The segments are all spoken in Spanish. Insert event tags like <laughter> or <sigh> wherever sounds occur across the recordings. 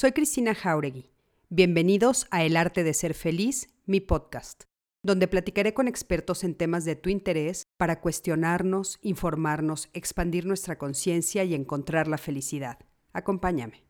Soy Cristina Jauregui. Bienvenidos a El Arte de Ser Feliz, mi podcast, donde platicaré con expertos en temas de tu interés para cuestionarnos, informarnos, expandir nuestra conciencia y encontrar la felicidad. Acompáñame.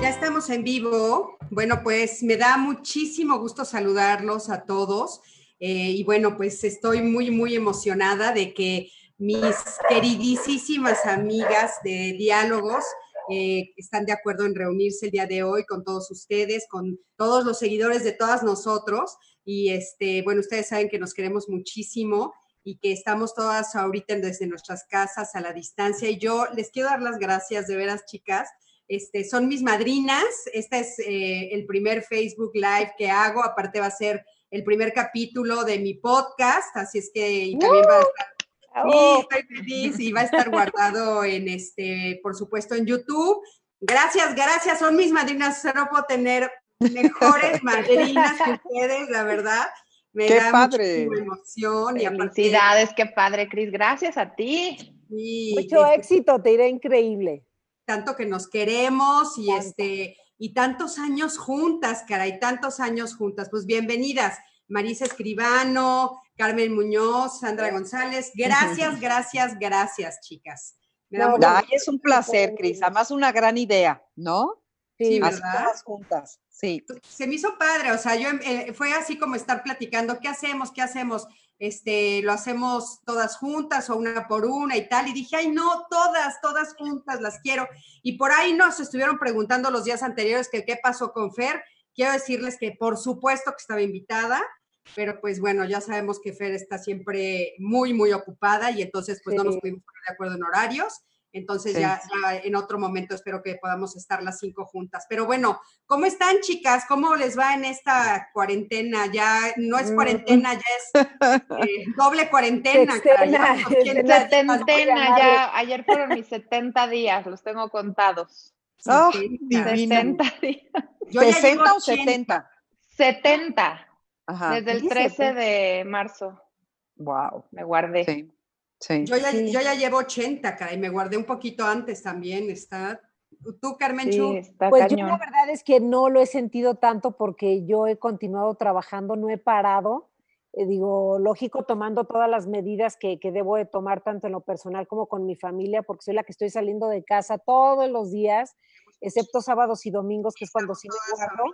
Ya estamos en vivo. Bueno, pues me da muchísimo gusto saludarlos a todos. Eh, y bueno, pues estoy muy, muy emocionada de que mis queridísimas amigas de diálogos eh, están de acuerdo en reunirse el día de hoy con todos ustedes, con todos los seguidores de todas nosotros. Y este, bueno, ustedes saben que nos queremos muchísimo y que estamos todas ahorita desde nuestras casas a la distancia. Y yo les quiero dar las gracias, de veras, chicas. Este, son mis madrinas. Este es eh, el primer Facebook Live que hago. Aparte va a ser el primer capítulo de mi podcast, así es que también va a estar Sí, estoy feliz y va a estar guardado en este, por supuesto, en YouTube. Gracias, gracias, son mis madrinas. No puedo tener mejores <laughs> madrinas que ustedes, la verdad. Me qué da padre. emoción. Felicidades, qué padre, Cris. Gracias a ti. Mucho este, éxito, te irá increíble. Tanto que nos queremos y este y tantos años juntas, caray, tantos años juntas. Pues bienvenidas, Marisa Escribano, Carmen Muñoz, Sandra González. Gracias, gracias, gracias, chicas. es un placer, Cris. Además, una gran idea, ¿no? Sí, ¿verdad? juntas, sí. Se me hizo padre, o sea, yo eh, fue así como estar platicando, ¿qué hacemos? ¿Qué hacemos? Este, lo hacemos todas juntas o una por una y tal. Y dije, ay, no, todas, todas juntas, las quiero. Y por ahí nos estuvieron preguntando los días anteriores que qué pasó con Fer. Quiero decirles que por supuesto que estaba invitada, pero pues bueno, ya sabemos que Fer está siempre muy, muy ocupada y entonces pues no nos pudimos poner de acuerdo en horarios. Entonces ya, en otro momento espero que podamos estar las cinco juntas. Pero bueno, ¿cómo están chicas? ¿Cómo les va en esta cuarentena? Ya no es mm. cuarentena, ya es eh, <laughs> doble cuarentena. Setentena, ya <laughs> ayer fueron mis 70 días, los tengo contados. Oh, 70 días. ¿60 o 70? 70. Desde el 13 de marzo. Wow. Me guardé. Yo, ya, yo ya llevo 80, caray, me guardé un poquito antes también, está. ¿Tú, Carmen Pues yo la verdad es que no lo he sentido tanto porque yo he continuado trabajando, no he parado. Eh, digo, lógico, tomando todas las medidas que, que, debo de tomar tanto en lo personal como con mi familia, porque soy la que estoy saliendo de casa todos los días, excepto sábados y domingos, que es cuando sí me guardo.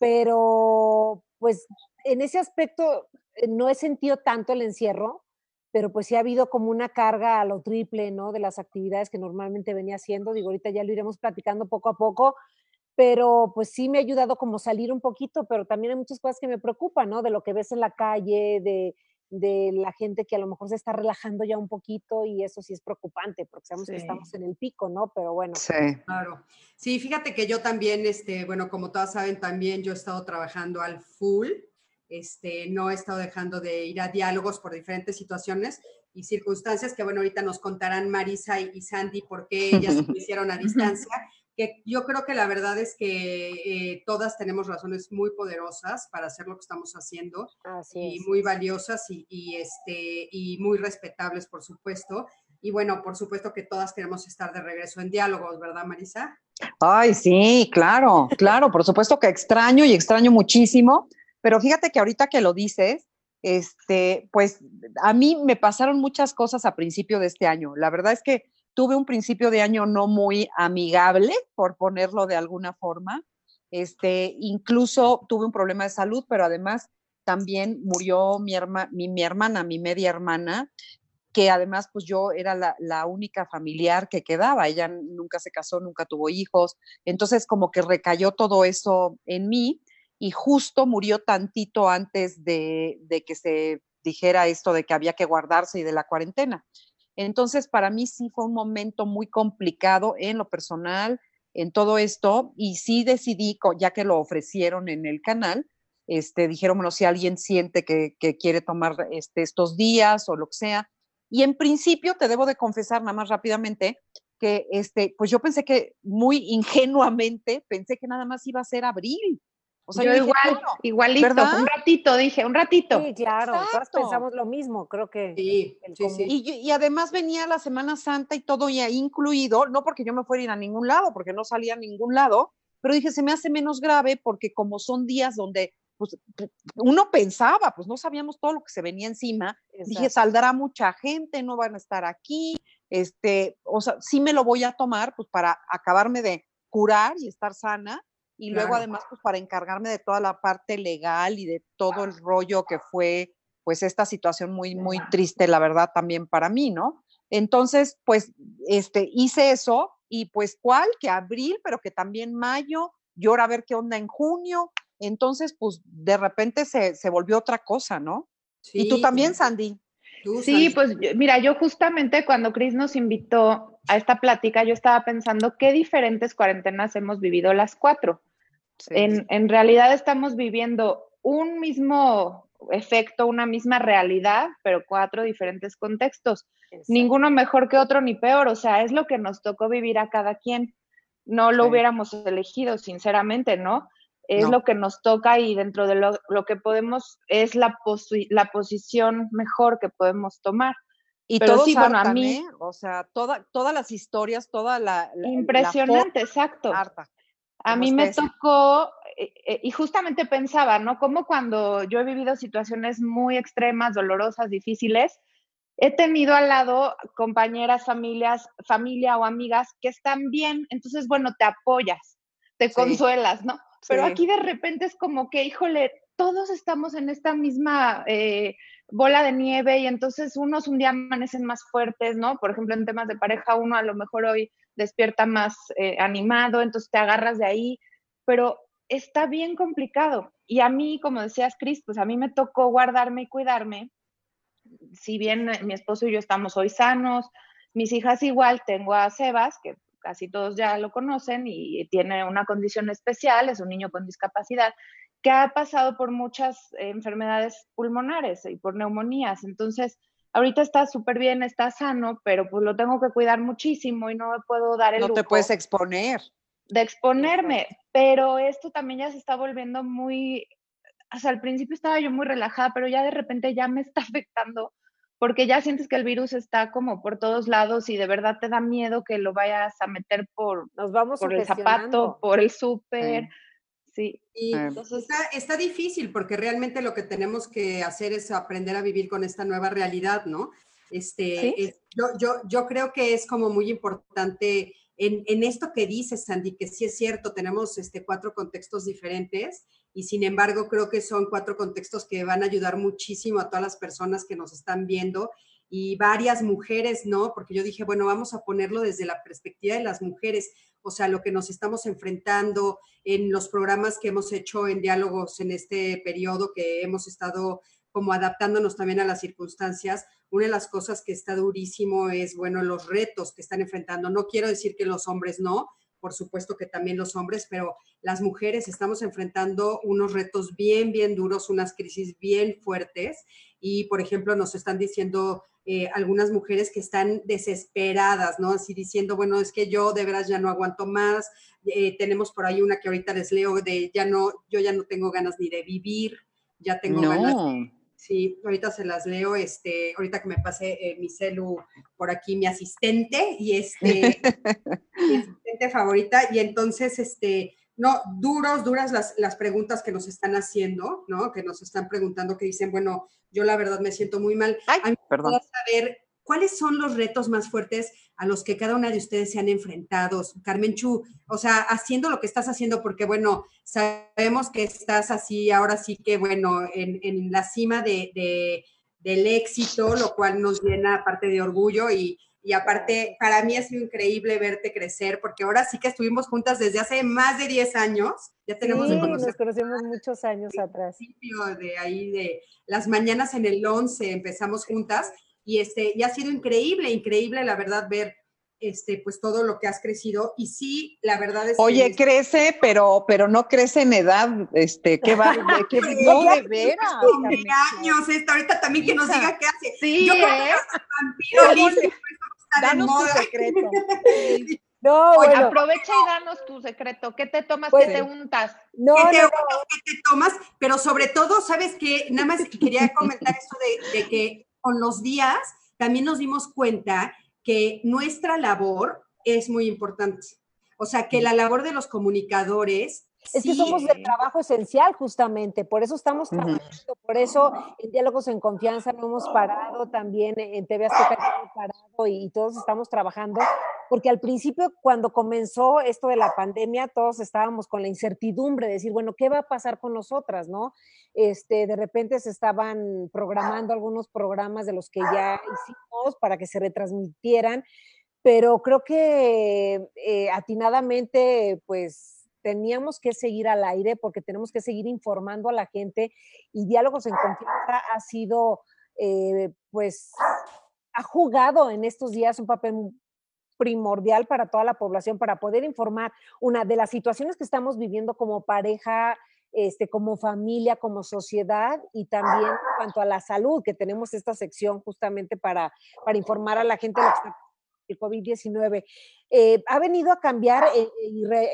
Pero, pues, en ese aspecto eh, no he sentido tanto el encierro, pero pues sí ha habido como una carga a lo triple, ¿no? De las actividades que normalmente venía haciendo. Digo, ahorita ya lo iremos platicando poco a poco, pero pues sí me ha ayudado como salir un poquito, pero también hay muchas cosas que me preocupan, ¿no? De lo que ves en la calle, de, de la gente que a lo mejor se está relajando ya un poquito y eso sí es preocupante porque sabemos que estamos en el pico, ¿no? Pero bueno. Sí. Claro. Sí, fíjate que yo también, este, bueno, como todas saben, también yo he estado trabajando al full este, no he estado dejando de ir a diálogos por diferentes situaciones y circunstancias que, bueno, ahorita nos contarán Marisa y, Sandy por qué ellas se <laughs> hicieron a distancia, que yo creo que la verdad es que eh, todas tenemos razones muy poderosas para hacer lo que estamos haciendo y muy valiosas y, este, y muy respetables, por supuesto. Y bueno, por supuesto que todas queremos estar de regreso en diálogos, ¿verdad, Marisa? Ay, sí, claro, claro, por supuesto que extraño y extraño muchísimo pero fíjate que ahorita que lo dices, este, pues a mí me pasaron muchas cosas a principio de este año. La verdad es que tuve un principio de año no muy amigable, por ponerlo de alguna forma. Este, incluso tuve un problema de salud, pero además también murió mi, mi, hermana, mi media hermana, que además pues yo era la, la, única familiar que quedaba. Ella nunca se casó, nunca tuvo hijos. Entonces como que recayó todo eso en mí y justo murió tantito antes de, que se dijera esto de que había que guardarse y de la cuarentena. Entonces, para mí sí fue un momento muy complicado en lo personal, en todo esto, y sí decidí, ya que lo ofrecieron en el canal, este, dijeron, bueno, si alguien siente que, quiere tomar este, estos días o lo que sea. Y en principio, te debo de confesar nada más rápidamente, que este, pues yo pensé que muy ingenuamente, pensé que nada más iba a ser abril, O sea, yo, igual, igualito, un ratito, dije, un ratito. Sí, claro, todas pensamos lo mismo, creo que. Sí, sí, sí. Y, además venía la Semana Santa y todo ya incluido, no porque yo me fuera a ir a ningún lado, porque no salía a ningún lado, pero dije, se me hace menos grave porque como son días donde pues, uno pensaba, pues no sabíamos todo lo que se venía encima, dije, saldrá mucha gente, no van a estar aquí, este, o sea, sí me lo voy a tomar, pues para acabarme de curar y estar sana, y luego además pues para encargarme de toda la parte legal y de todo el rollo que fue pues esta situación muy muy triste la verdad también para mí, ¿no? Entonces, pues este hice eso y pues cuál que abril, pero que también mayo, y ahora a ver qué onda en junio. Entonces, pues de repente se, se volvió otra cosa, ¿no? y tú también, Sandy. Sí, pues mira, yo justamente cuando Cris nos invitó a esta plática, yo estaba pensando qué diferentes cuarentenas hemos vivido las cuatro. en, en realidad estamos viviendo un mismo efecto, una misma realidad, pero cuatro diferentes contextos. Ninguno mejor que otro ni peor, o sea, es lo que nos tocó vivir a cada quien. No lo hubiéramos elegido, sinceramente, ¿no? Es lo que nos toca y dentro de lo, lo que podemos, es la, la posición mejor que podemos tomar. Y todo sí, bueno, a mí, ¿eh? o sea, toda, todas las historias, toda la... impresionante, exacto. A mí me tocó, eh, eh, y justamente pensaba, ¿no? Como cuando yo he vivido situaciones muy extremas, dolorosas, difíciles, he tenido al lado compañeras, familias, familia o amigas que están bien, entonces, bueno, te apoyas, te consuelas, ¿no? Pero aquí de repente es como que, híjole, todos estamos en esta misma eh, bola de nieve y entonces unos un día amanecen más fuertes, ¿no? Por ejemplo, en temas de pareja, uno a lo mejor hoy despierta más eh, animado, entonces te agarras de ahí, pero está bien complicado. Y a mí, como decías, Cris, pues a mí me tocó guardarme y cuidarme. Si bien mi esposo y yo estamos hoy sanos, mis hijas igual, tengo a Sebas, que casi todos ya lo conocen y tiene una condición especial, es un niño con discapacidad que ha pasado por muchas enfermedades pulmonares y por neumonías. Entonces, ahorita está súper bien, está sano, pero pues lo tengo que cuidar muchísimo y no me puedo dar el No te puedes exponer. De exponerme, pero esto también ya se está volviendo muy, o sea, al principio estaba yo muy relajada, pero ya de repente ya me está <laughs> afectando porque ya sientes que el virus está como por todos lados y de verdad te da miedo que lo vayas a meter por, Nos vamos por el zapato, por el súper. Sí. Y entonces está, difícil porque realmente lo que tenemos que hacer es aprender a vivir con esta nueva realidad, ¿no? Este, yo, yo, yo creo que es como muy importante en, en, esto que dices, Sandy, que sí es cierto, tenemos este, cuatro contextos diferentes y sin embargo creo que son cuatro contextos que van a ayudar muchísimo a todas las personas que nos están viendo y varias mujeres, ¿no? Porque yo dije, bueno, vamos a ponerlo desde la perspectiva de las mujeres o sea, lo que nos estamos enfrentando en los programas que hemos hecho en diálogos en este periodo que hemos estado como adaptándonos también a las circunstancias. Una de las cosas que está durísimo es, bueno, los retos que están enfrentando. No quiero decir que los hombres no, por supuesto que también los hombres, pero las mujeres estamos enfrentando unos retos bien, bien duros, unas crisis bien fuertes. Y, por ejemplo, nos están diciendo eh, algunas mujeres que están desesperadas, ¿no? Así diciendo, bueno, es que yo de veras ya no aguanto más. Eh, tenemos por ahí una que ahorita les leo de ya no, yo ya no tengo ganas ni de vivir, ya tengo ganas. Sí, ahorita se las leo, este, ahorita que me pase eh, mi celu por aquí, mi asistente y este, <laughs> mi asistente favorita, y entonces, este, no, duros, duras las, las, preguntas que nos están haciendo, ¿no? Que nos están preguntando, que dicen, bueno, yo la verdad me siento muy mal. Ay, a mí perdón. saber cuáles son los retos más fuertes a los que cada una de ustedes se han enfrentado. Carmen Chu, o sea, haciendo lo que estás haciendo, porque bueno, sabemos que estás así, ahora sí que bueno, en, en la cima de, de, del éxito, lo cual nos llena aparte de orgullo y y aparte, para mí ha sido increíble verte crecer, porque ahora sí que estuvimos juntas desde hace más de 10 años. Ya tenemos sí, nos conocemos muchos años atrás. De ahí, de las mañanas en el 11 empezamos juntas y, este, y ha sido increíble, increíble, la verdad, ver este, pues todo lo que has crecido. Y sí, la verdad es Oye, crece, pero, pero no crece en edad, este, ¿qué va? ¿Qué, <laughs> no, de veras. años, esta, ahorita también que nos diga qué hace. Sí, Yo ¿eh? vampiro, Danos tu secreto. <laughs> No, aprovecha y danos tu secreto. ¿Qué te tomas? ¿Qué pues, te untas? No, ¿Qué te, no, ¿Qué te tomas? Pero sobre todo, ¿sabes qué? Nada más quería comentar esto de, que con los días también nos dimos cuenta que nuestra labor es muy importante. O sea, que la labor de los comunicadores es que somos de trabajo esencial justamente, por eso estamos trabajando, por eso en Diálogos en Confianza no hemos parado, también en TV Azteca no hemos parado y, todos estamos trabajando, porque al principio cuando comenzó esto de la pandemia, todos estábamos con la incertidumbre de decir, bueno, ¿qué va a pasar con nosotras, no? Este, de repente se estaban programando algunos programas de los que ya hicimos para que se retransmitieran, pero creo que eh, atinadamente, pues teníamos que seguir al aire porque tenemos que seguir informando a la gente y Diálogos en Confianza ha sido, eh, pues, ha jugado en estos días un papel primordial para toda la población para poder informar una de las situaciones que estamos viviendo como pareja, este, como familia, como sociedad y también cuanto a la salud, que tenemos esta sección justamente para, para informar a la gente de el COVID-19, eh, ha venido a cambiar eh,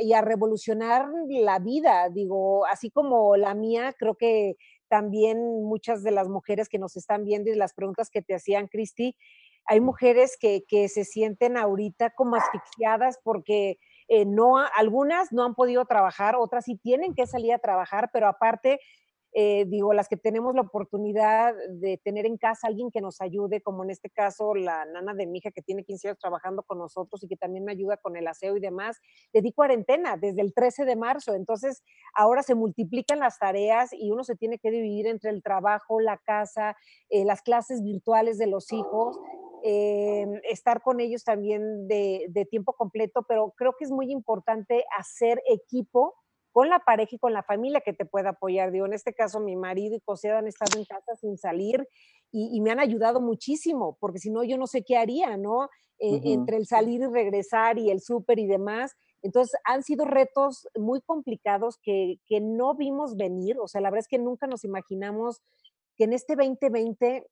y, a revolucionar la vida, digo, así como la mía, creo que también muchas de las mujeres que nos están viendo y las preguntas que te hacían, Cristi, hay mujeres que, se sienten ahorita como asfixiadas porque eh, no, algunas no han podido trabajar, otras sí tienen que salir a trabajar, pero aparte eh, digo, las que tenemos la oportunidad de tener en casa alguien que nos ayude, como en este caso la nana de mi hija que tiene 15 años trabajando con nosotros y que también me ayuda con el aseo y demás, le di cuarentena desde el 13 de marzo, entonces ahora se multiplican las tareas y uno se tiene que dividir entre el trabajo, la casa, eh, las clases virtuales de los hijos. Eh, estar con ellos también de, de tiempo completo, pero creo que es muy importante hacer equipo con la pareja y con la familia que te pueda apoyar. Digo, en este caso, mi marido y José han estado en casa sin salir y, me han ayudado muchísimo, porque si no, yo no sé qué haría, ¿no? Eh, entre el salir y regresar y el súper y demás. Entonces, han sido retos muy complicados que, que no vimos venir. O sea, la verdad es que nunca nos imaginamos que en este 2020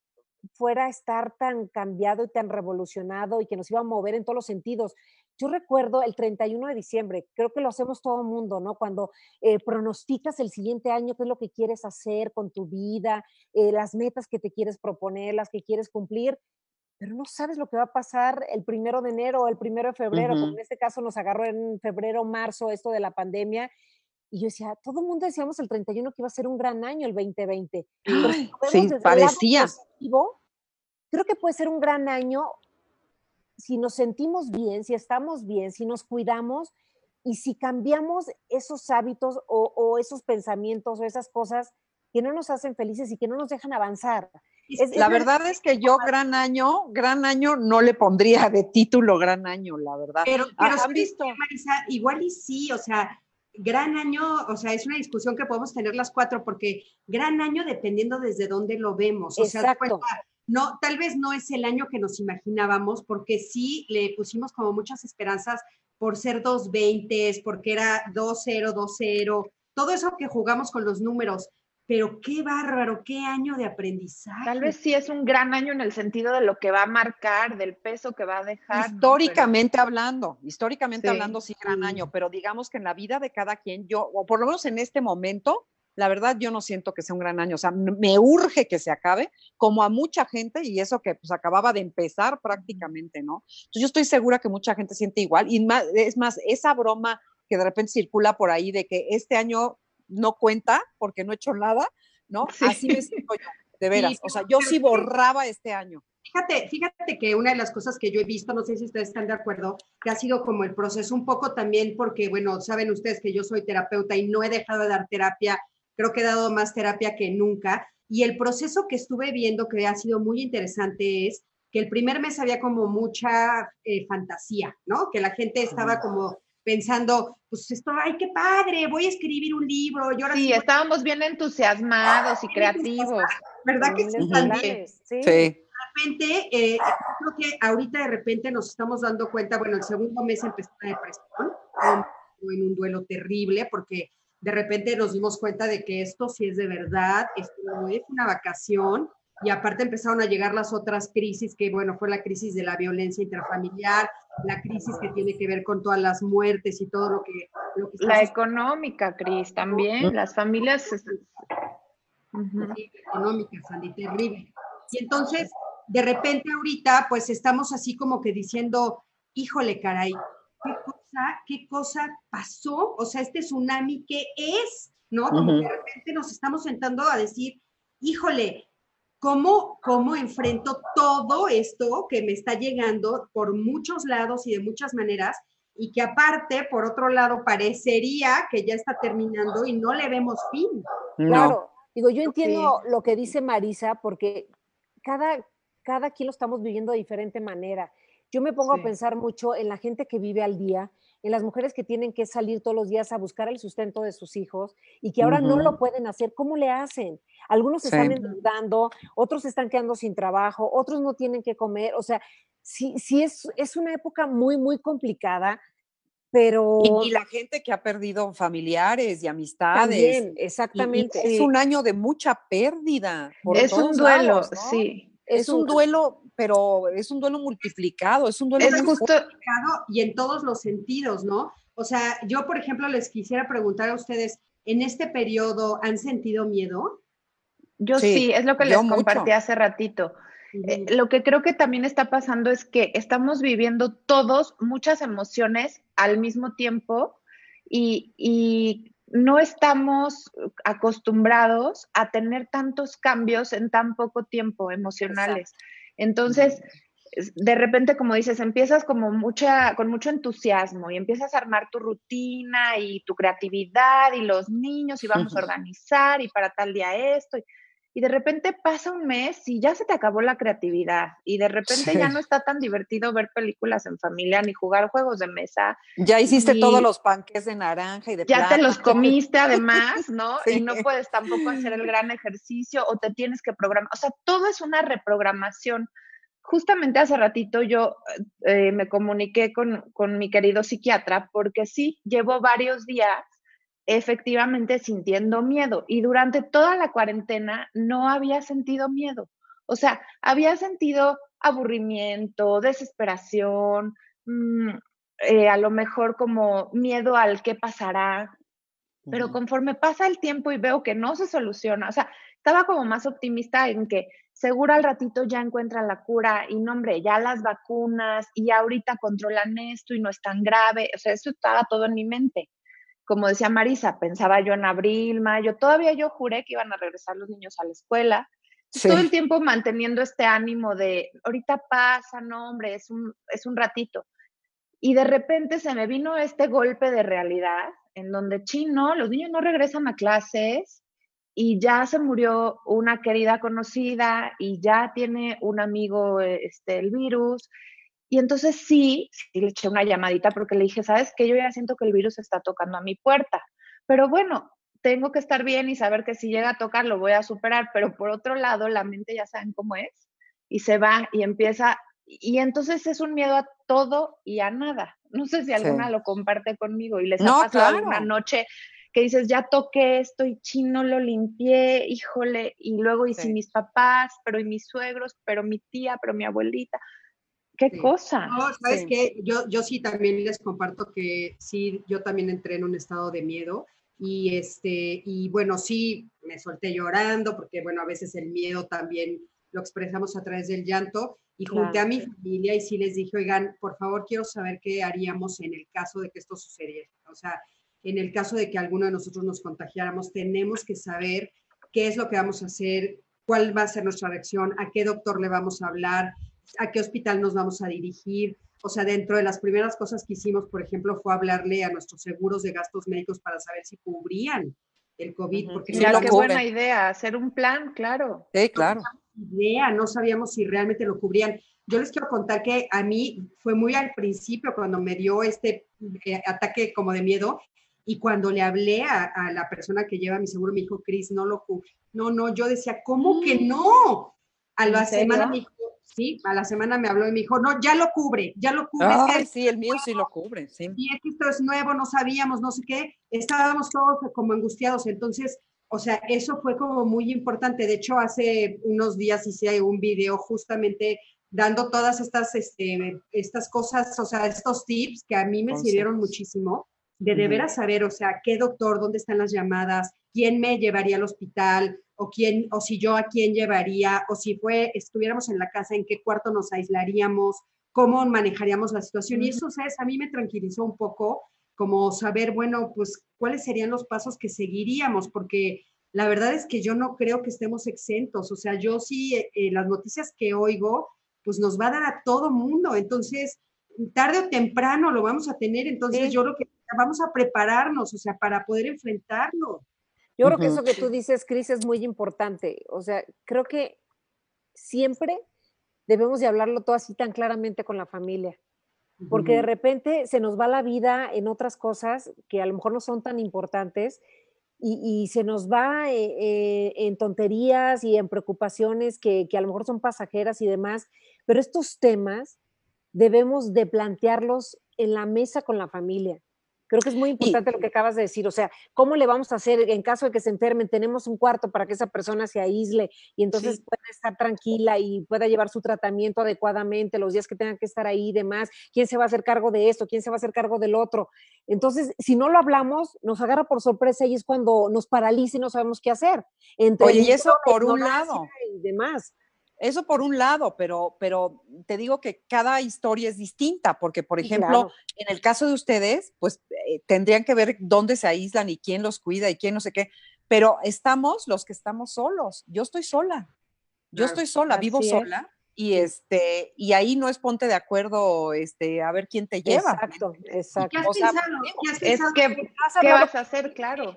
fuera a estar tan cambiado y tan revolucionado y que nos iba a mover en todos los sentidos. Yo recuerdo el 31 de diciembre, creo que lo hacemos todo el mundo, ¿no? Cuando eh, pronosticas el siguiente año, qué es lo que quieres hacer con tu vida, eh, las metas que te quieres proponer, las que quieres cumplir, pero no sabes lo que va a pasar el primero de enero o el primero de febrero, como en este caso nos agarró en febrero, marzo, esto de la pandemia, y yo decía, todo el mundo decíamos el 31 que iba a ser un gran año el 2020. sí, parecía. creo que puede ser un gran año si nos sentimos bien, si estamos bien, si nos cuidamos y si cambiamos esos hábitos o, esos pensamientos o esas cosas que no nos hacen felices y que no nos dejan avanzar. la verdad es que yo gran año, gran año no le pondría de título gran año, la verdad. Pero, pero ¿Han visto? Marisa, igual y sí, o sea, gran año, o sea, es una discusión que podemos tener las cuatro, porque gran año dependiendo desde dónde lo vemos. O sea, no, tal vez no es el año que nos imaginábamos, porque sí le pusimos como muchas esperanzas por ser dos veintes, porque era 2-0, 2-0, todo eso que jugamos con los números, pero qué bárbaro, qué año de aprendizaje. Tal vez sí es un gran año en el sentido de lo que va a marcar, del peso que va a dejar. Históricamente hablando, históricamente hablando sí gran año, pero digamos que en la vida de cada quien, yo, o por lo menos en este momento, la verdad yo no siento que sea un gran año, o sea, me urge que se acabe, como a mucha gente, y eso que pues acababa de empezar prácticamente, ¿no? Entonces yo estoy segura que mucha gente siente igual, y más, es más, esa broma que de repente circula por ahí de que este año no cuenta porque no he hecho nada, ¿no? Así me siento yo, de veras. o sea, yo sí borraba este año. Fíjate, fíjate que una de las cosas que yo he visto, no sé si ustedes están de acuerdo, que ha sido como el proceso un poco también porque, bueno, saben ustedes que yo soy terapeuta y no he dejado de dar terapia, creo que he dado más terapia que nunca. Y el proceso que estuve viendo que ha sido muy interesante es que el primer mes había como mucha eh, fantasía, ¿no? Que la gente estaba como pensando, pues esto, ay, qué padre, voy a escribir un libro. Y ahora sí, estábamos bien entusiasmados y creativos. ¿Verdad que sí, también? Sí. De repente, eh, creo que ahorita de repente nos estamos dando cuenta, bueno, el segundo mes empezó la depresión, en un duelo terrible, porque de repente nos dimos cuenta de que esto sí es de verdad, esto no es una vacación, y aparte empezaron a llegar las otras crisis, que bueno, fue la crisis de la violencia intrafamiliar, la crisis que tiene que ver con todas las muertes y todo lo que... la económica, Cris, también, las familias... Económicas, Sandy, terrible. Y entonces, de repente ahorita, pues estamos así como que diciendo, híjole, caray, ¿qué cosa, qué cosa pasó? O sea, este tsunami, ¿qué es? ¿No? Como que de repente nos estamos sentando a decir, híjole, ¿Cómo, ¿Cómo enfrento todo esto que me está llegando por muchos lados y de muchas maneras? Y que aparte, por otro lado, parecería que ya está terminando y no le vemos fin. Claro, digo, yo entiendo lo que dice Marisa porque cada, cada quien lo estamos viviendo de diferente manera. Yo me pongo a pensar mucho en la gente que vive al día, en las mujeres que tienen que salir todos los días a buscar el sustento de sus hijos y que ahora no lo pueden hacer. ¿Cómo le hacen? Algunos se están endeudando, otros se están quedando sin trabajo, otros no tienen que comer. O sea, sí, sí es, es una época muy, muy complicada, pero... Y, la gente que ha perdido familiares y amistades. También, exactamente. es un año de mucha pérdida. es un duelo, sí. Es, un duelo pero es un duelo multiplicado, es un duelo es justo y en todos los sentidos, ¿no? O sea, yo, por ejemplo, les quisiera preguntar a ustedes, ¿en este periodo han sentido miedo? Yo sí, es lo que les compartí hace ratito. Eh, lo que creo que también está pasando es que estamos viviendo todos muchas emociones al mismo tiempo y, y no estamos acostumbrados a tener tantos cambios en tan poco tiempo emocionales. Entonces, de repente, como dices, empiezas como mucha, con mucho entusiasmo y empiezas a armar tu rutina y tu creatividad y los niños y vamos a organizar y para tal día esto. Y, de repente pasa un mes y ya se te acabó la creatividad y de repente ya no está tan divertido ver películas en familia ni jugar juegos de mesa. Ya hiciste todos los panques de naranja y de Ya te los comiste además, <laughs> ¿no? Y no puedes tampoco hacer el gran ejercicio o te tienes que programar. O sea, todo es una reprogramación. Justamente hace ratito yo eh, me comuniqué con, con mi querido psiquiatra porque sí, llevo varios días efectivamente sintiendo miedo. Y durante toda la cuarentena no había sentido miedo. O sea, había sentido aburrimiento, desesperación, mm, eh, a lo mejor como miedo al qué pasará, pero conforme pasa el tiempo y veo que no se soluciona, o sea, estaba como más optimista en que seguro al ratito ya encuentran la cura y no, hombre, ya las vacunas y ahorita controlan esto y no es tan grave, o sea, eso estaba todo en mi mente como decía Marisa, pensaba yo en abril, mayo, todavía yo juré que iban a regresar los niños a la escuela. Todo el tiempo manteniendo este ánimo de, ahorita pasa, no, hombre, es un, es un ratito. Y de repente se me vino este golpe de realidad en donde, chino, los niños no regresan a clases y ya se murió una querida conocida y ya tiene un amigo este, el virus y entonces sí, sí le eché una llamadita porque le dije, ¿sabes qué? Yo ya siento que el virus está tocando a mi puerta. Pero bueno, tengo que estar bien y saber que si llega a tocar lo voy a superar. Pero por otro lado, la mente ya saben cómo es y se va y empieza. Y entonces es un miedo a todo y a nada. No sé si alguna lo comparte conmigo y les ha pasado una noche que dices, ya toqué esto y chino lo limpié, híjole, y luego hice mis papás, pero y mis suegros, pero mi tía, pero mi abuelita. ¿Qué cosa? No, ¿sabes qué? Yo, yo sí también les comparto que sí, yo también entré en un estado de miedo y este, y bueno, sí, me solté llorando porque bueno, a veces el miedo también lo expresamos a través del llanto y junté a mi familia y sí les dije, oigan, por favor, quiero saber qué haríamos en el caso de que esto sucediera. O sea, en el caso de que alguno de nosotros nos contagiáramos, tenemos que saber qué es lo que vamos a hacer, cuál va a ser nuestra reacción, a qué doctor le vamos a hablar, a qué hospital nos vamos a dirigir. O sea, dentro de las primeras cosas que hicimos, por ejemplo, fue hablarle a nuestros seguros de gastos médicos para saber si cubrían el COVID. Porque Mira, qué buena idea, hacer un plan, claro. Sí, claro. No idea, no sabíamos si realmente lo cubrían. Yo les quiero contar que a mí fue muy al principio cuando me dio este eh, ataque como de miedo y cuando le hablé a, la persona que lleva mi seguro, me dijo, Cris, no lo cubre. No, no, yo decía, ¿cómo que mm. no? A la semana me dijo, sí, a la semana me habló y me dijo, no, ya lo cubre, ya lo cubre. Ay, sí, el mío sí lo cubre, sí. Y esto es nuevo, no sabíamos, no sé qué, estábamos todos como angustiados, entonces o sea, eso fue como muy importante. De hecho, hace unos días hice un video justamente dando todas estas, este, estas cosas, o sea, estos tips que a mí me sirvieron muchísimo, de deber saber, o sea, qué doctor, dónde están las llamadas, quién me llevaría al hospital, o quién, o si yo a quién llevaría, o si fue, estuviéramos en la casa, en qué cuarto nos aislaríamos, cómo manejaríamos la situación. Y eso, ¿sabes? A mí me tranquilizó un poco como saber, bueno, pues cuáles serían los pasos que seguiríamos, porque la verdad es que yo no creo que estemos exentos. O sea, yo sí, eh, eh, las noticias que oigo, pues nos va a dar a todo mundo. Entonces, tarde o temprano lo vamos a tener. Entonces, yo lo que vamos a prepararnos, o sea, para poder enfrentarlo. Yo creo que eso que tú dices, Cris, es muy importante. O sea, creo que siempre debemos de hablarlo todo así tan claramente con la familia, porque de repente se nos va la vida en otras cosas que a lo mejor no son tan importantes y, se nos va eh, eh, en tonterías y en preocupaciones que, que a lo mejor son pasajeras y demás, pero estos temas debemos de plantearlos en la mesa con la familia. Creo que es muy importante lo que acabas de decir, o sea, ¿cómo le vamos a hacer en caso de que se enfermen? Tenemos un cuarto para que esa persona se aísle y entonces pueda estar tranquila y pueda llevar su tratamiento adecuadamente los días que tengan que estar ahí y demás. ¿Quién se va a hacer cargo de esto? ¿Quién se va a hacer cargo del otro? Entonces, si no lo hablamos, nos agarra por sorpresa y es cuando nos paraliza y no sabemos qué hacer. Entre Oye, y eso por un lado. Y demás. Eso por un lado, pero, pero te digo que cada historia es distinta, porque, por ejemplo, en el caso de ustedes, pues eh, tendrían que ver dónde se aíslan y quién los cuida y quién no sé qué, pero estamos los que estamos solos. Yo estoy sola, yo estoy sola, vivo sola. Y este, y ahí no es ponte de acuerdo, este, a ver quién te lleva. Exacto, exacto. es que, ¿qué vas a hacer? Claro.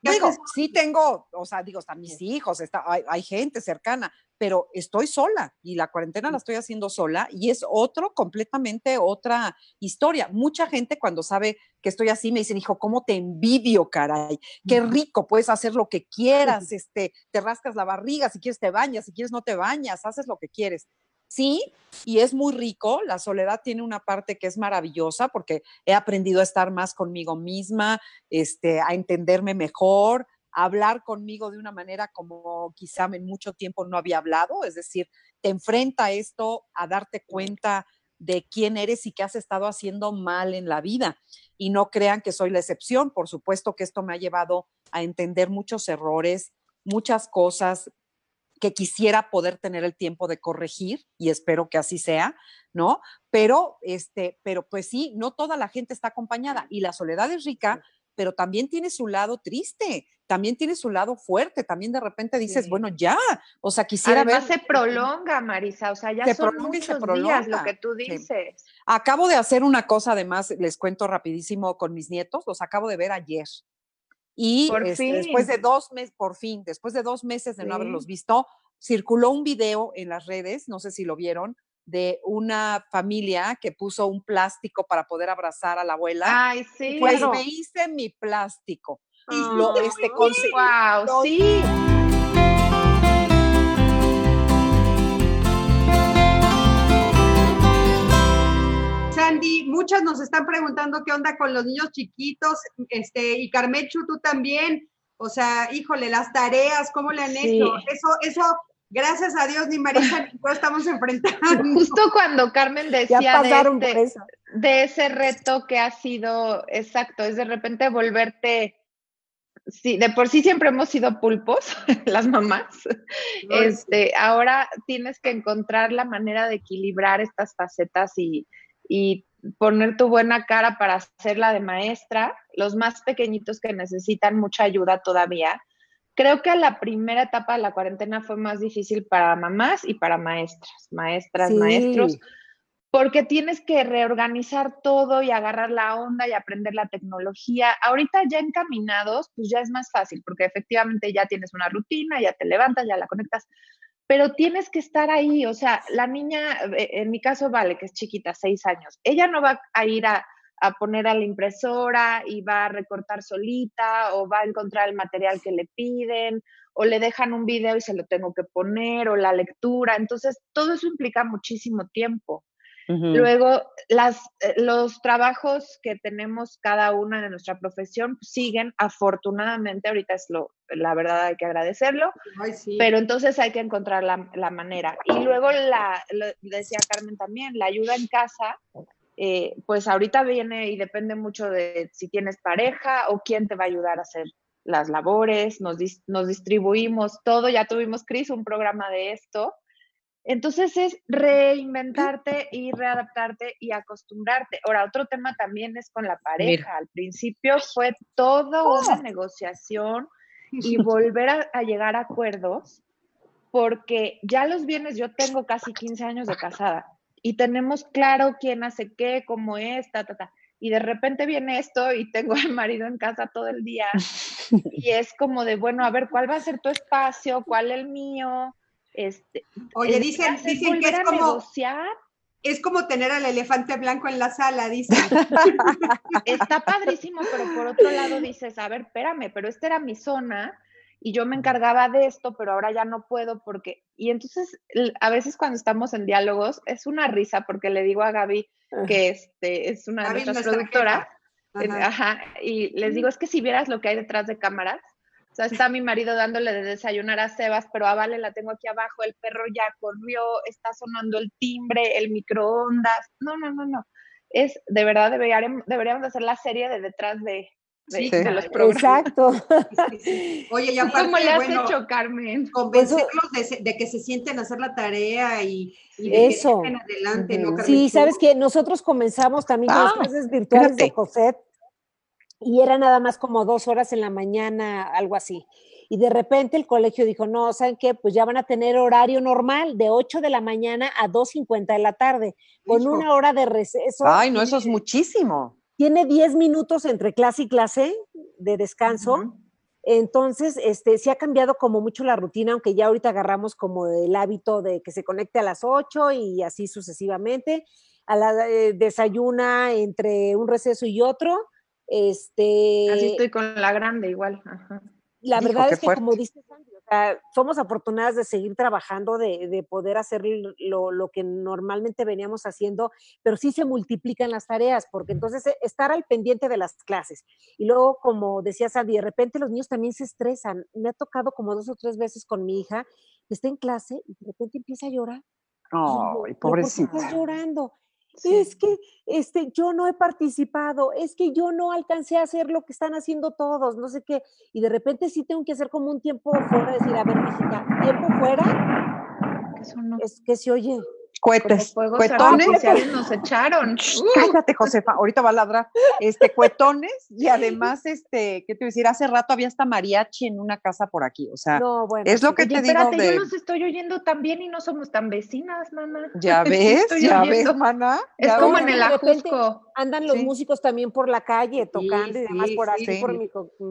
Digo, sí tengo, o sea, digo, están mis hijos, está, hay, gente cercana, pero estoy sola y la cuarentena la estoy haciendo sola y es otro, completamente otra historia. Mucha gente cuando sabe que estoy así me dicen, hijo, ¿cómo te envidio, caray? Qué rico, puedes hacer lo que quieras, <laughs> este, te rascas la barriga, si quieres te bañas, si quieres no te bañas, haces lo que quieres. Sí, y es muy rico. La soledad tiene una parte que es maravillosa porque he aprendido a estar más conmigo misma, este, a entenderme mejor, hablar conmigo de una manera como quizá en mucho tiempo no había hablado. Es decir, te enfrenta esto a darte cuenta de quién eres y qué has estado haciendo mal en la vida. Y no crean que soy la excepción. Por supuesto que esto me ha llevado a entender muchos errores, muchas cosas, que quisiera poder tener el tiempo de corregir y espero que así sea, ¿no? Pero, este, pero pues sí, no toda la gente está acompañada y la soledad es rica, pero también tiene su lado triste, también tiene su lado fuerte, también de repente dices, bueno, ya, o sea, quisiera Además se prolonga, Marisa, o sea, ya se son muchos se prolonga. días lo que tú dices. Acabo de hacer una cosa, además, les cuento rapidísimo con mis nietos, los acabo de ver ayer. Y este, después de dos meses, por fin, después de dos meses de no haberlos visto, circuló un video en las redes, no sé si lo vieron, de una familia que puso un plástico para poder abrazar a la abuela. Ay, sí. Pues me hice mi plástico. Y lo, este, wow, sí. Sandy, muchas nos están preguntando qué onda con los niños chiquitos, este, y Carmechu, tú también. O sea, híjole, las tareas, ¿cómo le han hecho? Eso, eso, gracias a Dios, ni Marisa ni yo estamos enfrentando. Justo cuando Carmen decía de, este, de, ese reto que ha sido, exacto, es de repente volverte sí, de por sí siempre hemos sido pulpos, <laughs> las mamás. Este, ahora tienes que encontrar la manera de equilibrar estas facetas y, y poner tu buena cara para hacerla de maestra, los más pequeñitos que necesitan mucha ayuda todavía. Creo que la primera etapa de la cuarentena fue más difícil para mamás y para maestras, maestras, maestros, porque tienes que reorganizar todo y agarrar la onda y aprender la tecnología. Ahorita ya encaminados, pues ya es más fácil, porque efectivamente ya tienes una rutina, ya te levantas, ya la conectas, pero tienes que estar ahí, o sea, la niña, eh, en mi caso, vale, que es chiquita, seis años, ella no va a ir a, poner a la impresora y va a recortar solita o va a encontrar el material que le piden o le dejan un video y se lo tengo que poner o la lectura. Entonces, todo eso implica muchísimo tiempo. Luego, las, eh, los trabajos que tenemos cada una de nuestra profesión siguen, afortunadamente, ahorita es lo, la verdad hay que agradecerlo, pero entonces hay que encontrar la, manera. Y luego, la, decía Carmen también, la ayuda en casa, eh, pues ahorita viene y depende mucho de si tienes pareja o quién te va a ayudar a hacer las labores, nos, nos distribuimos todo, ya tuvimos, Cris, un programa de esto, entonces es reinventarte <clears throat> y readaptarte y acostumbrarte. Ahora, otro tema también es con la pareja. Al principio fue toda una ¡Oh! negociación y <laughs> volver a, llegar a acuerdos, porque ya los bienes, yo tengo casi 15 años de casada y tenemos claro quién hace qué, cómo es, ta, ta, ta. Y de repente viene esto y tengo al marido en casa todo el día <laughs> y es como de, bueno, a ver, ¿cuál va a ser tu espacio? ¿Cuál el mío? Este, Oye, dicen, dicen que es como, es como tener al elefante blanco en la sala, dicen. <laughs> Está padrísimo, pero por otro lado dices, a ver, espérame, pero esta era mi zona y yo me encargaba de esto, pero ahora ya no puedo porque... Y entonces, a veces cuando estamos en diálogos, es una risa porque le digo a Gaby, que este, es una de nuestras productoras, ajá, y les digo, es que si vieras lo que hay detrás de cámaras, sea, está mi marido dándole de desayunar a Sebas, pero a Vale la tengo aquí abajo, el perro ya corrió, está sonando el timbre, el microondas. No, no, no, no. Es, de verdad, deberíamos, deberíamos hacer la serie de detrás de, de, los programas. Exacto. <laughs> <laughs> Oye, ya aparte, ¿Cómo le has hecho, Carmen? Convencerlos de, que se sienten a hacer la tarea y, Eso. que adelante, ¿no, Sí, sabes que nosotros comenzamos también con las ah, clases virtuales de José y era nada más como dos horas en la mañana, algo así. Y de repente el colegio dijo, no, ¿saben qué? Pues ya van a tener horario normal de 8 de la mañana a 2.50 de la tarde, con una hora de receso. Ay, no, eso es muchísimo. Tiene 10 minutos entre clase y clase de descanso. Entonces, este, sí ha cambiado como mucho la rutina, aunque ya ahorita agarramos como el hábito de que se conecte a las 8 y así sucesivamente. A la, eh, desayuna entre un receso y otro este, Así estoy con la grande igual. La verdad es que como dice Sandy, somos afortunadas de seguir trabajando, de, poder hacer lo, que normalmente veníamos haciendo, pero sí se multiplican las tareas, porque entonces eh, estar al pendiente de las clases. Y luego, como decía Sandy, de repente los niños también se estresan. Me ha tocado como dos o tres veces con mi hija, que está en clase y de repente empieza a llorar. Ay, pobrecita. estás llorando? Es que este, yo no he participado, es que yo no alcancé a hacer lo que están haciendo todos, no sé qué. Y de repente sí tengo que hacer como un tiempo fuera, decir, a ver, hijita, tiempo fuera, es que se oye Cuetes, cuetones. nos echaron. Cállate, Josefa, ahorita va a ladrar. Este, cuetones y además, este, ¿qué te voy a decir? Hace rato había hasta mariachi en una casa por aquí, o sea, es lo que te digo de... yo los estoy oyendo también y no somos tan vecinas, mana. <laughs> Ya ves, ya ves, mana. Es como en el ajusco. Andan los músicos también por la calle tocando y demás por así, por mi,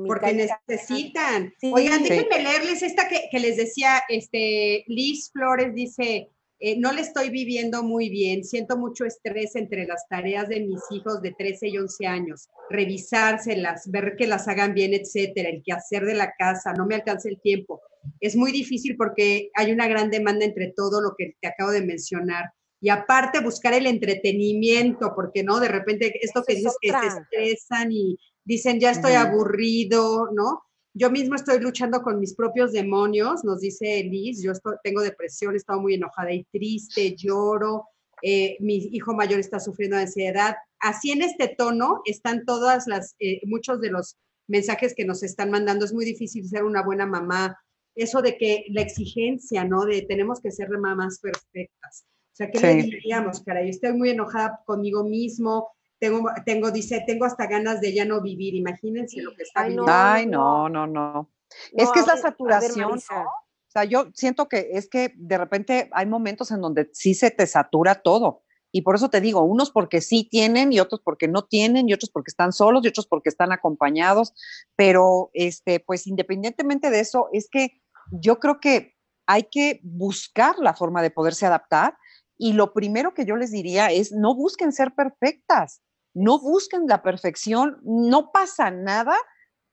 Porque necesitan. Oigan, déjenme leerles esta que, que les decía, este, Liz Flores dice eh, no le estoy viviendo muy bien, siento mucho estrés entre las tareas de mis hijos de 13 y 11 años, revisárselas, ver que las hagan bien, etcétera, el quehacer de la casa, no me alcanza el tiempo. Es muy difícil porque hay una gran demanda entre todo lo que te acabo de mencionar. Y aparte buscar el entretenimiento, porque no, de repente esto que dices que se estresan y dicen ya estoy aburrido, ¿no? Yo mismo estoy luchando con mis propios demonios, nos dice Liz, yo tengo depresión, he estado muy enojada y triste, lloro, eh, mi hijo mayor está sufriendo de ansiedad. Así en este tono están todas las, eh, muchos de los mensajes que nos están mandando. Es muy difícil ser una buena mamá. Eso de que la exigencia, ¿no? De tenemos que ser mamás perfectas. O sea, ¿qué le diríamos, caray? Estoy muy enojada conmigo mismo, tengo, tengo, dice, tengo hasta ganas de ya no vivir. Imagínense lo que está Ay, viviendo. Ay, no, no, no. es que es la saturación, O sea, yo siento que es que de repente hay momentos en donde sí se te satura todo. Y por eso te digo, unos porque sí tienen y otros porque no tienen y otros porque están solos y otros porque están acompañados. Pero, este, pues independientemente de eso, es que yo creo que hay que buscar la forma de poderse adaptar. Y lo primero que yo les diría es, no busquen ser perfectas no busquen la perfección, no pasa nada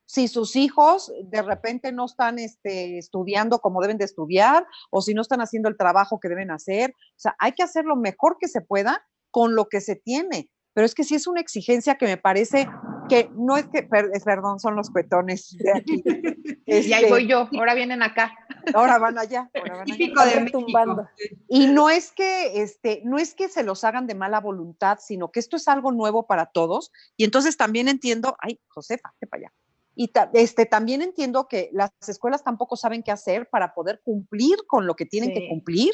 si sus hijos de repente no están este, estudiando como deben de estudiar o si no están haciendo el trabajo que deben hacer. O sea, hay que hacer lo mejor que se pueda con lo que se tiene. Pero es que sí es una exigencia que me parece que no es que, perdón, son los cuetones de aquí. <laughs> y ahí este, voy yo, ahora vienen acá. Ahora van allá. Ahora van allá. Y no es que, este, no es que se los hagan de mala voluntad, sino que esto es algo nuevo para todos. Y entonces también entiendo, ay, Josefa, que para allá. Y este, también entiendo que las escuelas tampoco saben qué hacer para poder cumplir con lo que tienen que cumplir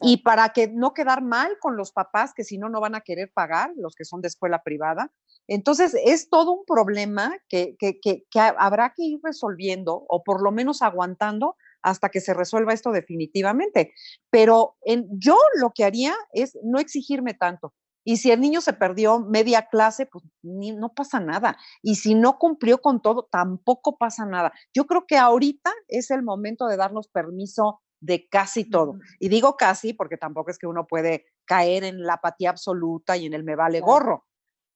y para que no quedar mal con los papás que si no, no van a querer pagar, los que son de escuela privada. Entonces, es todo un problema que, que, que, que habrá que ir resolviendo o por lo menos aguantando hasta que se resuelva esto definitivamente. Pero en, yo lo que haría es no exigirme tanto. Y si el niño se perdió media clase, pues no pasa nada. Y si no cumplió con todo, tampoco pasa nada. Yo creo que ahorita es el momento de darnos permiso de casi todo. Y digo casi porque tampoco es que uno puede caer en la apatía absoluta y en el me vale gorro.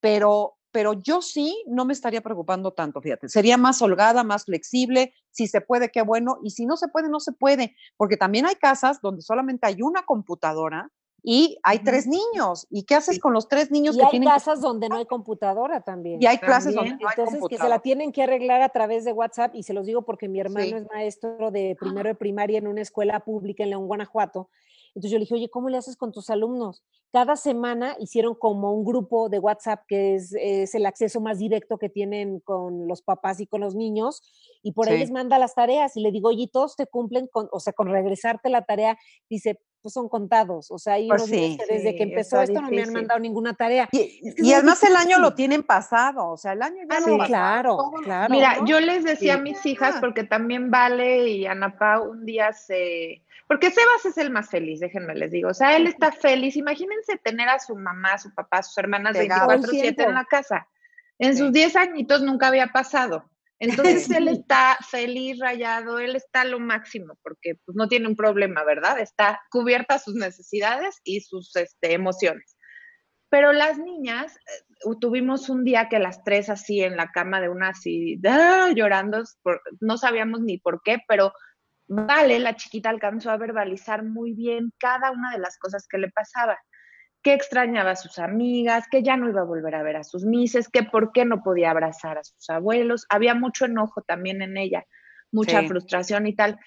Pero, pero yo sí no me estaría preocupando tanto, fíjate. Sería más holgada, más flexible. Si se puede, qué bueno. Y si no se puede, no se puede. Porque también hay casas donde solamente hay una computadora y hay tres niños. ¿Y qué haces con los tres niños y hay casas donde no hay computadora también. Y hay clases donde no hay Entonces, que se la tienen que arreglar a través de WhatsApp, y se los digo porque mi hermano es maestro de primero de primaria en una escuela pública en León, Guanajuato. Entonces yo le dije, oye, ¿cómo le haces con tus alumnos? Cada semana hicieron como un grupo de WhatsApp que es, el acceso más directo que tienen con los papás y con los niños, y por ahí les manda las tareas y le digo, oye, todos te cumplen, con, o sea, con regresarte la tarea, dice, pues son contados, o sea, hay pues desde que empezó esto no me han mandado ninguna tarea. Y, además el año lo tienen pasado, o sea, el año ya ah, claro, claro. Mira, yo les decía a mis hijas, porque también Vale y Ana Pau un día se porque Sebas es el más feliz, déjenme les digo. O sea, él está <laughs> feliz. Imagínense tener a su mamá, su papá, sus hermanas 24-7 en la casa. En sus 10 añitos nunca había pasado. Entonces <laughs> él está feliz, rayado, él está lo máximo, porque pues, no tiene un problema, ¿verdad? Está cubierta sus necesidades y sus este, emociones. Pero las niñas, eh, tuvimos un día que las tres así en la cama de una así, ¡ah! llorando, no sabíamos ni por qué, pero Vale, la chiquita alcanzó a verbalizar muy bien cada una de las cosas que le pasaba, que extrañaba a sus amigas, que ya no iba a volver a ver a sus mises, que por qué no podía abrazar a sus abuelos. Había mucho enojo también en ella, mucha frustración y tal.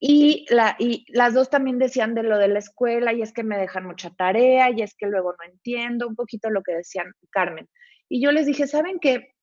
Y, la, y las dos también decían de lo de la escuela, y es que me dejan mucha tarea, y es que luego no entiendo, un poquito lo que decían Carmen. Y yo les dije, ¿saben qué?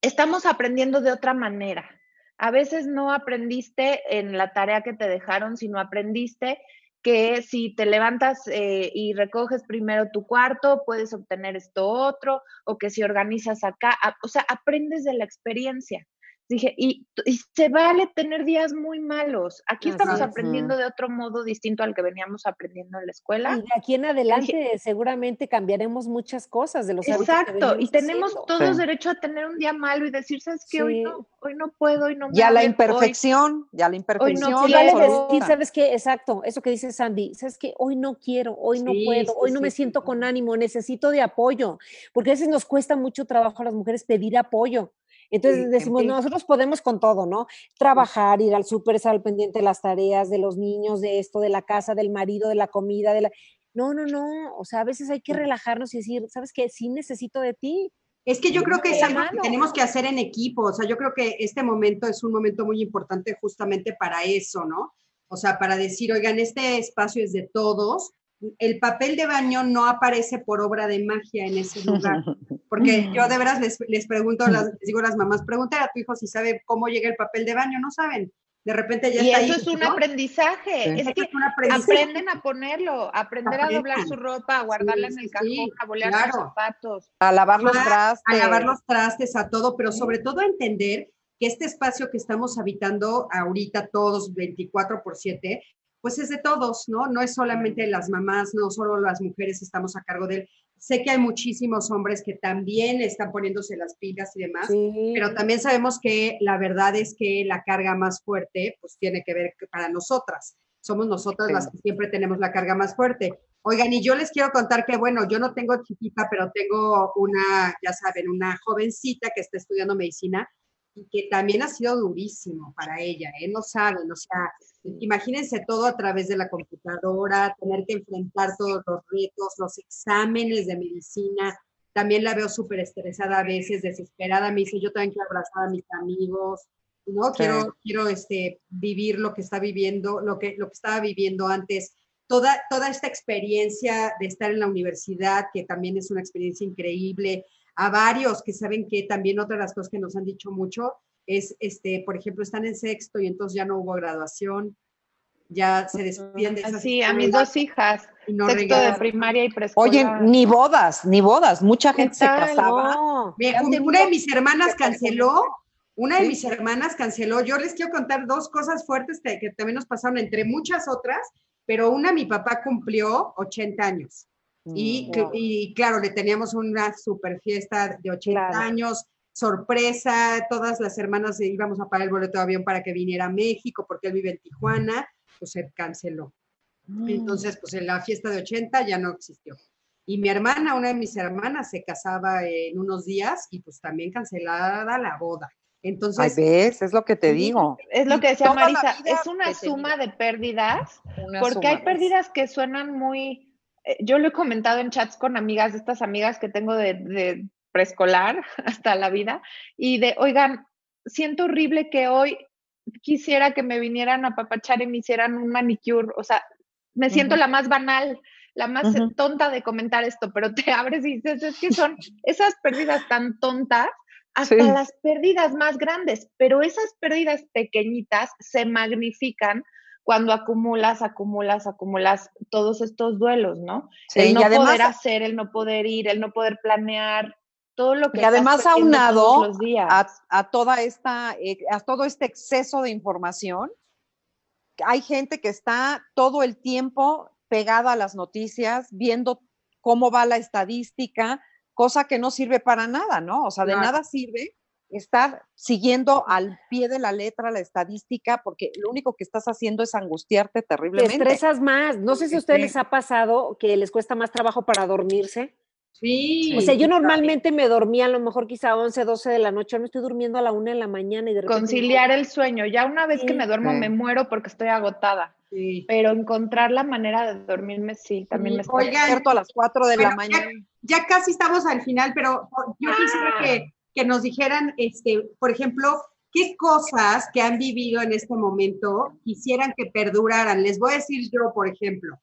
Estamos aprendiendo de otra manera a veces no aprendiste en la tarea que te dejaron, sino aprendiste que si te levantas eh, y recoges primero tu cuarto, puedes obtener esto otro, o que si organizas acá, o sea, aprendes de la experiencia. Dije, y, se vale tener días muy malos. Aquí estamos aprendiendo de otro modo distinto al que veníamos aprendiendo en la escuela. Y de aquí en adelante seguramente cambiaremos muchas cosas de los Exacto, y tenemos todos derecho a tener un día malo y decir, ¿sabes qué? Hoy, no, hoy no puedo, hoy no me Ya la imperfección, ya la imperfección. Hoy no decir, ¿sabes qué? Exacto, eso que dice Sandy, ¿sabes qué? Hoy no quiero, hoy no puedo, hoy no me siento con ánimo, necesito de apoyo, porque a veces nos cuesta mucho trabajo a las mujeres pedir apoyo. Entonces decimos, nosotros podemos con todo, ¿no? Trabajar, ir al súper, estar al pendiente de las tareas, de los niños, de esto, de la casa, del marido, de la comida, de la... No, no, no, o sea, a veces hay que relajarnos y decir, ¿sabes qué? Sí necesito de ti. Es que yo creo que es algo que tenemos que hacer en equipo, o sea, yo creo que este momento es un momento muy importante justamente para eso, ¿no? O sea, para decir, oigan, este espacio es de todos, el papel de baño no aparece por obra de magia en ese lugar. <laughs> Porque yo de veras les, pregunto, les digo a las mamás, pregúntale a tu hijo si sabe cómo llega el papel de baño, no saben. De repente ya y está eso es un aprendizaje. Es que aprenden a ponerlo, aprender a doblar su ropa, a guardarla en el cajón, a bolear los zapatos. A lavar los trastes. A lavar los trastes, a todo, pero sobre todo a entender que este espacio que estamos habitando ahorita todos 24 por 7 pues es de todos, ¿no? No es solamente las mamás, no solo las mujeres estamos a cargo de él. Sé que hay muchísimos hombres que también están poniéndose las pilas y demás, pero también sabemos que la verdad es que la carga más fuerte, pues tiene que ver para nosotras. Somos nosotras las que siempre tenemos la carga más fuerte. Oigan, y yo les quiero contar que, bueno, yo no tengo chiquita, pero tengo una, ya saben, una jovencita que está estudiando medicina y que también ha sido durísimo para ella, ¿eh? No saben, o sea, imagínense todo a través de la computadora, tener que enfrentar todos los retos, los exámenes de medicina. También la veo súper estresada a veces, desesperada. Me dice, yo también quiero abrazar a mis amigos, ¿no? Quiero, quiero este, vivir lo que está viviendo, lo que, lo que estaba viviendo antes. Toda, toda esta experiencia de estar en la universidad, que también es una experiencia increíble, a varios que saben que también otra de las cosas que nos han dicho mucho es, este, por ejemplo, están en sexto y entonces ya no hubo graduación, ya se despiden de esas Sí, a mis dos hijas, sexto de primaria y preescolar. Oye, ni bodas, ni bodas, mucha gente se casaba. una de mis hermanas canceló, una de mis hermanas canceló, yo les quiero contar dos cosas fuertes que, que también nos pasaron, entre muchas otras, pero una, mi papá cumplió 80 años. Y, mm, y, claro, le teníamos una super fiesta de 80 años, sorpresa, todas las hermanas íbamos a pagar el boleto de avión para que viniera a México, porque él vive en Tijuana, pues se canceló. Mm. Entonces, pues en la fiesta de 80 ya no existió. Y mi hermana, una de mis hermanas, se casaba en unos días y pues también cancelada la boda. Entonces, Ay, ves, es lo que te digo. Es lo que decía Marisa, es una suma de pérdidas, porque hay pérdidas que suenan muy, yo lo he comentado en chats con amigas, estas amigas que tengo de, preescolar <laughs> hasta la vida, y de, oigan, siento horrible que hoy quisiera que me vinieran a papachar y me hicieran un manicure, o sea, me siento la más banal, la más tonta de comentar esto, pero te <laughs> abres y dices, es que son esas pérdidas tan tontas hasta las pérdidas más grandes, pero esas pérdidas pequeñitas se magnifican cuando acumulas, acumulas, acumulas todos estos duelos, ¿no? el no poder hacer, el no poder ir, el no poder planear, todo lo que... Y además aunado a, a toda esta, eh, a todo este exceso de información, hay gente que está todo el tiempo pegada a las noticias, viendo cómo va la estadística, cosa que no sirve para nada, ¿no? O sea, de nada sirve estar siguiendo al pie de la letra la estadística, porque lo único que estás haciendo es angustiarte terriblemente. Te estresas más. No sé si a ustedes les ha pasado que les cuesta más trabajo para dormirse. Sí. O sea, yo normalmente me dormía a lo mejor quizá 11, 12 de la noche, ahora me estoy durmiendo a la una de la mañana y de repente... Conciliar el sueño. Ya una vez que me duermo me muero porque estoy agotada. Sí. Pero encontrar la manera de dormirme, sí, también me estoy despierto a las 4 de la mañana. Ya, casi estamos al final, pero yo quisiera que que nos dijeran, este, por ejemplo, qué cosas que han vivido en este momento quisieran que perduraran. Les voy a decir yo, por ejemplo,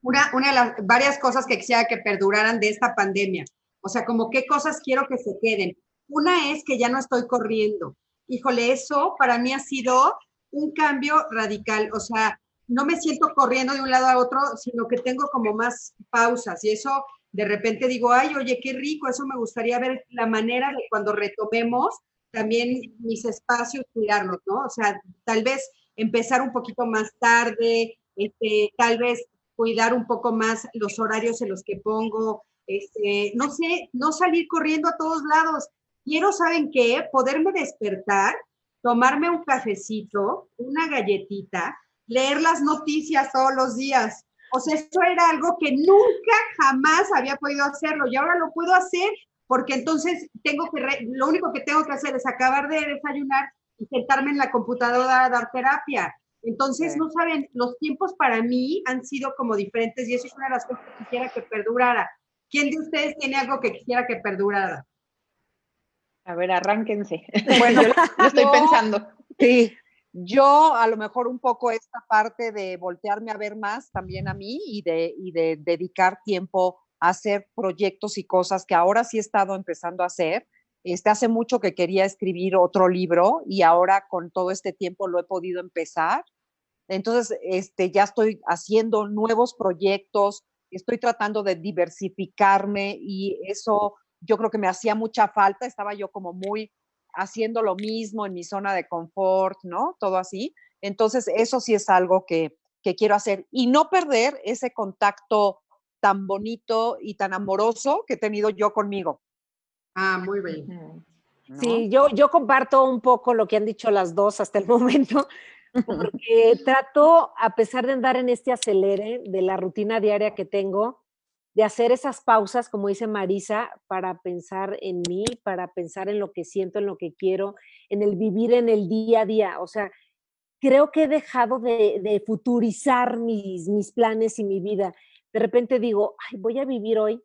una, una de las varias cosas que quisiera que perduraran de esta pandemia. O sea, como qué cosas quiero que se queden. Una es que ya no estoy corriendo. Híjole, eso para mí ha sido un cambio radical. O sea, no me siento corriendo de un lado a otro, sino que tengo como más pausas y eso de repente digo, ay, oye, qué rico, eso me gustaría ver la manera de cuando retomemos también mis espacios, cuidarlos, ¿no? O sea, tal vez empezar un poquito más tarde, este, tal vez cuidar un poco más los horarios en los que pongo, este, no sé, no salir corriendo a todos lados. Quiero, ¿saben qué? Poderme despertar, tomarme un cafecito, una galletita, leer las noticias todos los días, o sea, eso era algo que nunca jamás había podido hacerlo y ahora lo puedo hacer porque entonces tengo que, lo único que tengo que hacer es acabar de desayunar y sentarme en la computadora a dar terapia. Entonces, no saben, los tiempos para mí han sido como diferentes y eso es una de las cosas que quisiera que perdurara. ¿Quién de ustedes tiene algo que quisiera que perdurara? A ver, arránquense. Bueno, <laughs> lo estoy pensando. Sí, yo a lo mejor un poco esta parte de voltearme a ver más también a mí y de, y de dedicar tiempo a hacer proyectos y cosas que ahora sí he estado empezando a hacer. Este, hace mucho que quería escribir otro libro y ahora con todo este tiempo lo he podido empezar. Entonces, este, ya estoy haciendo nuevos proyectos, estoy tratando de diversificarme y eso yo creo que me hacía mucha falta. Estaba yo como muy haciendo lo mismo en mi zona de confort, ¿no? Todo así. Entonces, eso sí es algo que, quiero hacer y no perder ese contacto tan bonito y tan amoroso que he tenido yo conmigo. Ah, muy bien. Sí, yo, yo comparto un poco lo que han dicho las dos hasta el <laughs> momento, porque trato, a pesar de andar en este acelere de la rutina diaria que tengo, de hacer esas pausas, como dice Marisa, para pensar en mí, para pensar en lo que siento, en lo que quiero, en el vivir en el día a día. O sea, creo que he dejado de, futurizar mis, mis planes y mi vida. De repente digo, ay, voy a vivir hoy,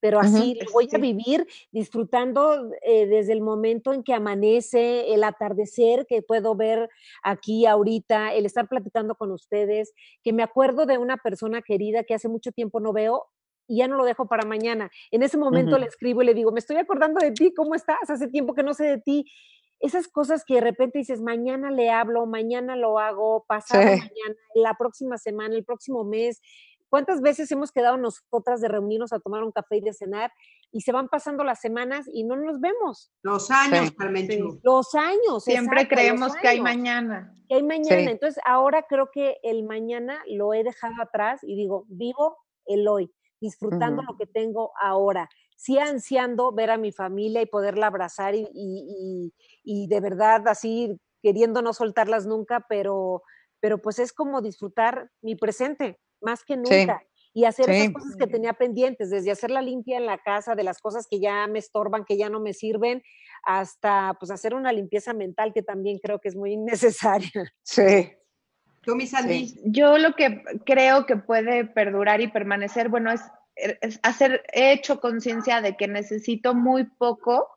pero así voy a vivir disfrutando eh, desde el momento en que amanece, el atardecer que puedo ver aquí ahorita, el estar platicando con ustedes, que me acuerdo de una persona querida que hace mucho tiempo no veo y ya no lo dejo para mañana. En ese momento le escribo y le digo, me estoy acordando de ti, ¿cómo estás? Hace tiempo que no sé de ti. Esas cosas que de repente dices, mañana le hablo, mañana lo hago, pasado mañana, la próxima semana, el próximo mes, ¿Cuántas veces hemos quedado nosotras de reunirnos a tomar un café y de cenar y se van pasando las semanas y no nos vemos? Los años, Carmen. Los años. Siempre creemos que hay mañana. Que hay mañana. Entonces, ahora creo que el mañana lo he dejado atrás y digo, vivo el hoy, disfrutando lo que tengo ahora. Sí ansiando ver a mi familia y poderla abrazar y, y, y de verdad así queriendo no soltarlas nunca, pero, pero pues es como disfrutar mi presente más que nunca. Y hacer esas cosas que tenía pendientes, desde hacer la limpia en la casa, de las cosas que ya me estorban, que ya no me sirven, hasta pues hacer una limpieza mental que también creo que es muy <laughs> necesaria. Sí. Tú, mi Sandy. Yo lo que creo que puede perdurar y permanecer, bueno, es, es hacer, he hecho conciencia de que necesito muy poco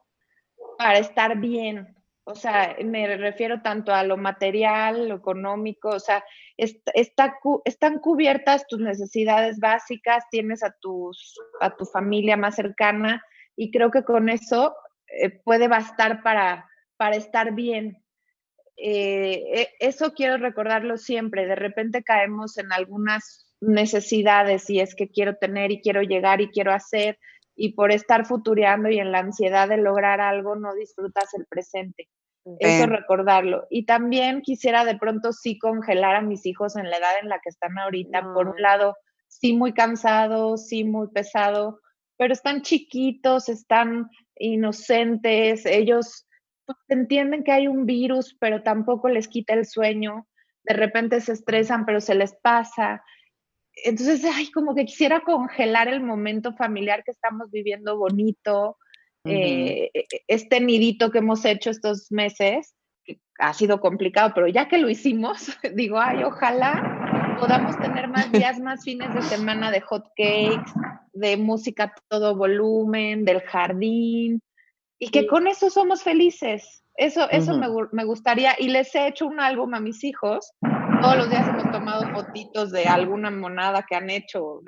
para estar bien. O sea, me refiero tanto a lo material, lo económico, o sea, está, están cubiertas tus necesidades básicas, tienes a, tus, a tu familia más cercana y creo que con eso eh, puede bastar para, para estar bien. Eh, e, eso quiero recordarlo siempre, de repente caemos en algunas necesidades y es que quiero tener y quiero llegar y quiero hacer y por estar futureando y en la ansiedad de lograr algo no disfrutas el presente. Eso recordarlo. Y también quisiera de pronto sí congelar a mis hijos en la edad en la que están ahorita. Por un lado, sí muy cansados, sí muy pesado, pero están chiquitos, están inocentes, ellos pues, entienden que hay un virus, pero tampoco les quita el sueño. De repente se estresan, pero se les pasa entonces, ay, como que quisiera congelar el momento familiar que estamos viviendo bonito, eh, e, e, este nidito que hemos hecho estos meses, que ha sido complicado, pero ya que lo hicimos, <laughs> digo, ay, ojalá podamos tener más <laughs> días, más fines de semana de hot cakes, de música a todo volumen, del jardín, y que con eso somos felices. Eso, eso me, me, gustaría, y les he hecho un álbum a mis hijos todos los días hemos tomado fotitos de alguna monada que han hecho.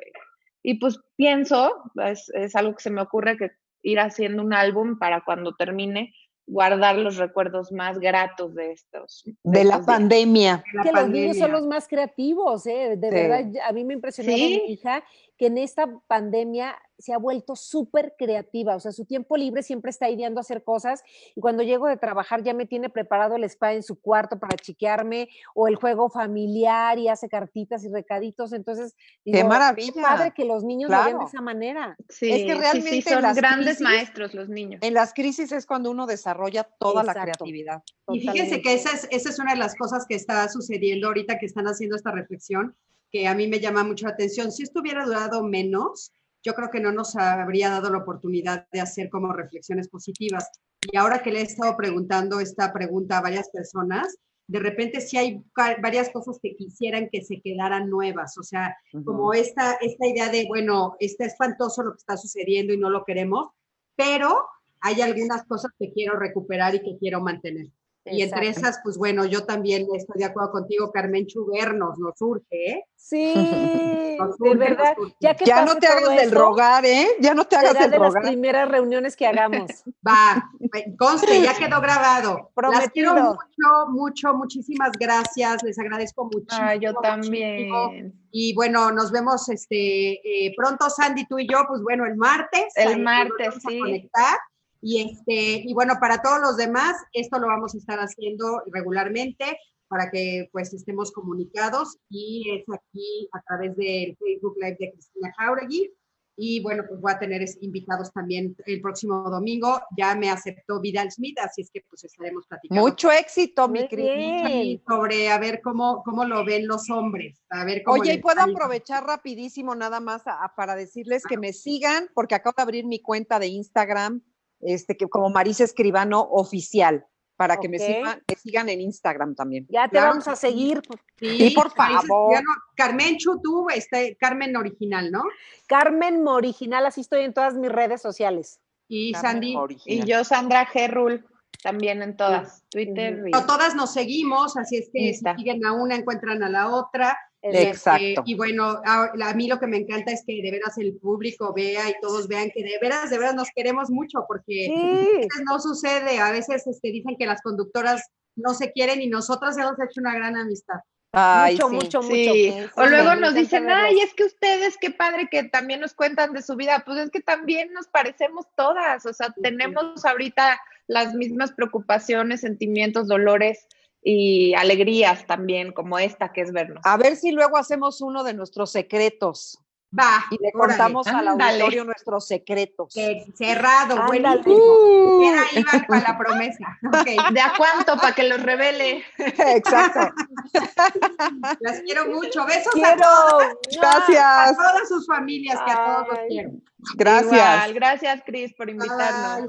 y pues pienso, es, es, algo que se me ocurre, que ir haciendo un álbum para cuando termine guardar los recuerdos más gratos de estos. De, la pandemia. Que los niños son los más creativos, ¿eh? de verdad, a mí me impresionó mi hija que en esta pandemia se ha vuelto súper creativa, o sea, su tiempo libre siempre está ideando hacer cosas y cuando llego de trabajar ya me tiene preparado el spa en su cuarto para chiquearme o el juego familiar y hace cartitas y recaditos, entonces qué maravilla. Qué padre que los niños lo vean de esa manera. Sí, es que realmente son grandes maestros los niños. En las crisis es cuando uno desarrolla toda la creatividad. Y fíjense que esa es, esa es una de las cosas que está sucediendo ahorita que están haciendo esta reflexión que a mí me llama mucho la atención. Si esto hubiera durado menos, yo creo que no nos habría dado la oportunidad de hacer como reflexiones positivas. Y ahora que le he estado preguntando esta pregunta a varias personas, de repente sí hay varias cosas que quisieran que se quedaran nuevas, o sea, como esta, esta idea de, bueno, está espantoso lo que está sucediendo y no lo queremos, pero hay algunas cosas que quiero recuperar y que quiero mantener. Y entre esas, pues bueno, yo también estoy de acuerdo contigo, Carmen Chubernos, nos surge, ¿eh? Sí, <laughs> de verdad. Ya, que ya no te hagas del rogar, ¿eh? Ya no te hagas del de rogar. las primeras reuniones que hagamos. <laughs> Va, conste, ya <laughs> quedó grabado. Prometido. Las quiero mucho, mucho, muchísimas gracias. Les agradezco mucho. Ah, yo también. Y bueno, nos vemos este eh, pronto, Sandy, tú y yo, pues bueno, el martes. El martes, sí. conectar. Y, este, y bueno, para todos los demás, esto lo vamos a estar haciendo regularmente para que pues estemos comunicados y es aquí a través del Facebook Live de Cristina Jauregui. y bueno, pues voy a tener invitados también el próximo domingo. Ya me aceptó Vidal Smith, así es que pues estaremos platicando. Mucho éxito, mi Cris. Sobre a ver cómo, cómo lo ven los hombres. A ver cómo Oye, y puedo aprovechar rapidísimo nada más para decirles que me sigan, porque acabo de abrir mi cuenta de Instagram, este, que como Marisa Escribano Oficial para que me, sigan, sigan, en Instagram también. Ya te vamos a seguir. Sí, por favor. Carmen Chutu, este, Carmen Original, ¿no? Carmen Original, así estoy en todas mis redes sociales. Y Sandy. Y yo, Sandra Gerrul, también en todas, Twitter. todas nos seguimos, así es que si siguen a una, encuentran a la otra. Este, Exacto. y bueno, a, mí lo que me encanta es que de veras el público vea y todos vean que de veras, de veras nos queremos mucho, porque a veces no sucede, a veces este, dicen que las conductoras no se quieren y nosotras hemos hecho una gran amistad. mucho, mucho, mucho, O luego nos dicen, ay, es que ustedes, qué padre que también nos cuentan de su vida. Pues es que también nos parecemos todas, o sea, tenemos ahorita las mismas preocupaciones, sentimientos, dolores y alegrías también, como esta que es vernos. A ver si luego hacemos uno de nuestros secretos. Va. Y le contamos al auditorio nuestros secretos. cerrado, buenísimo. Uh. ahí va para la promesa. <laughs> ¿De a cuánto para que los revele? Exacto. <laughs> Las quiero mucho. Besos a todos. Gracias. A todas sus familias, que a todos los quiero. Gracias. Gracias, Cris, por invitarnos.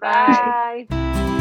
Bye.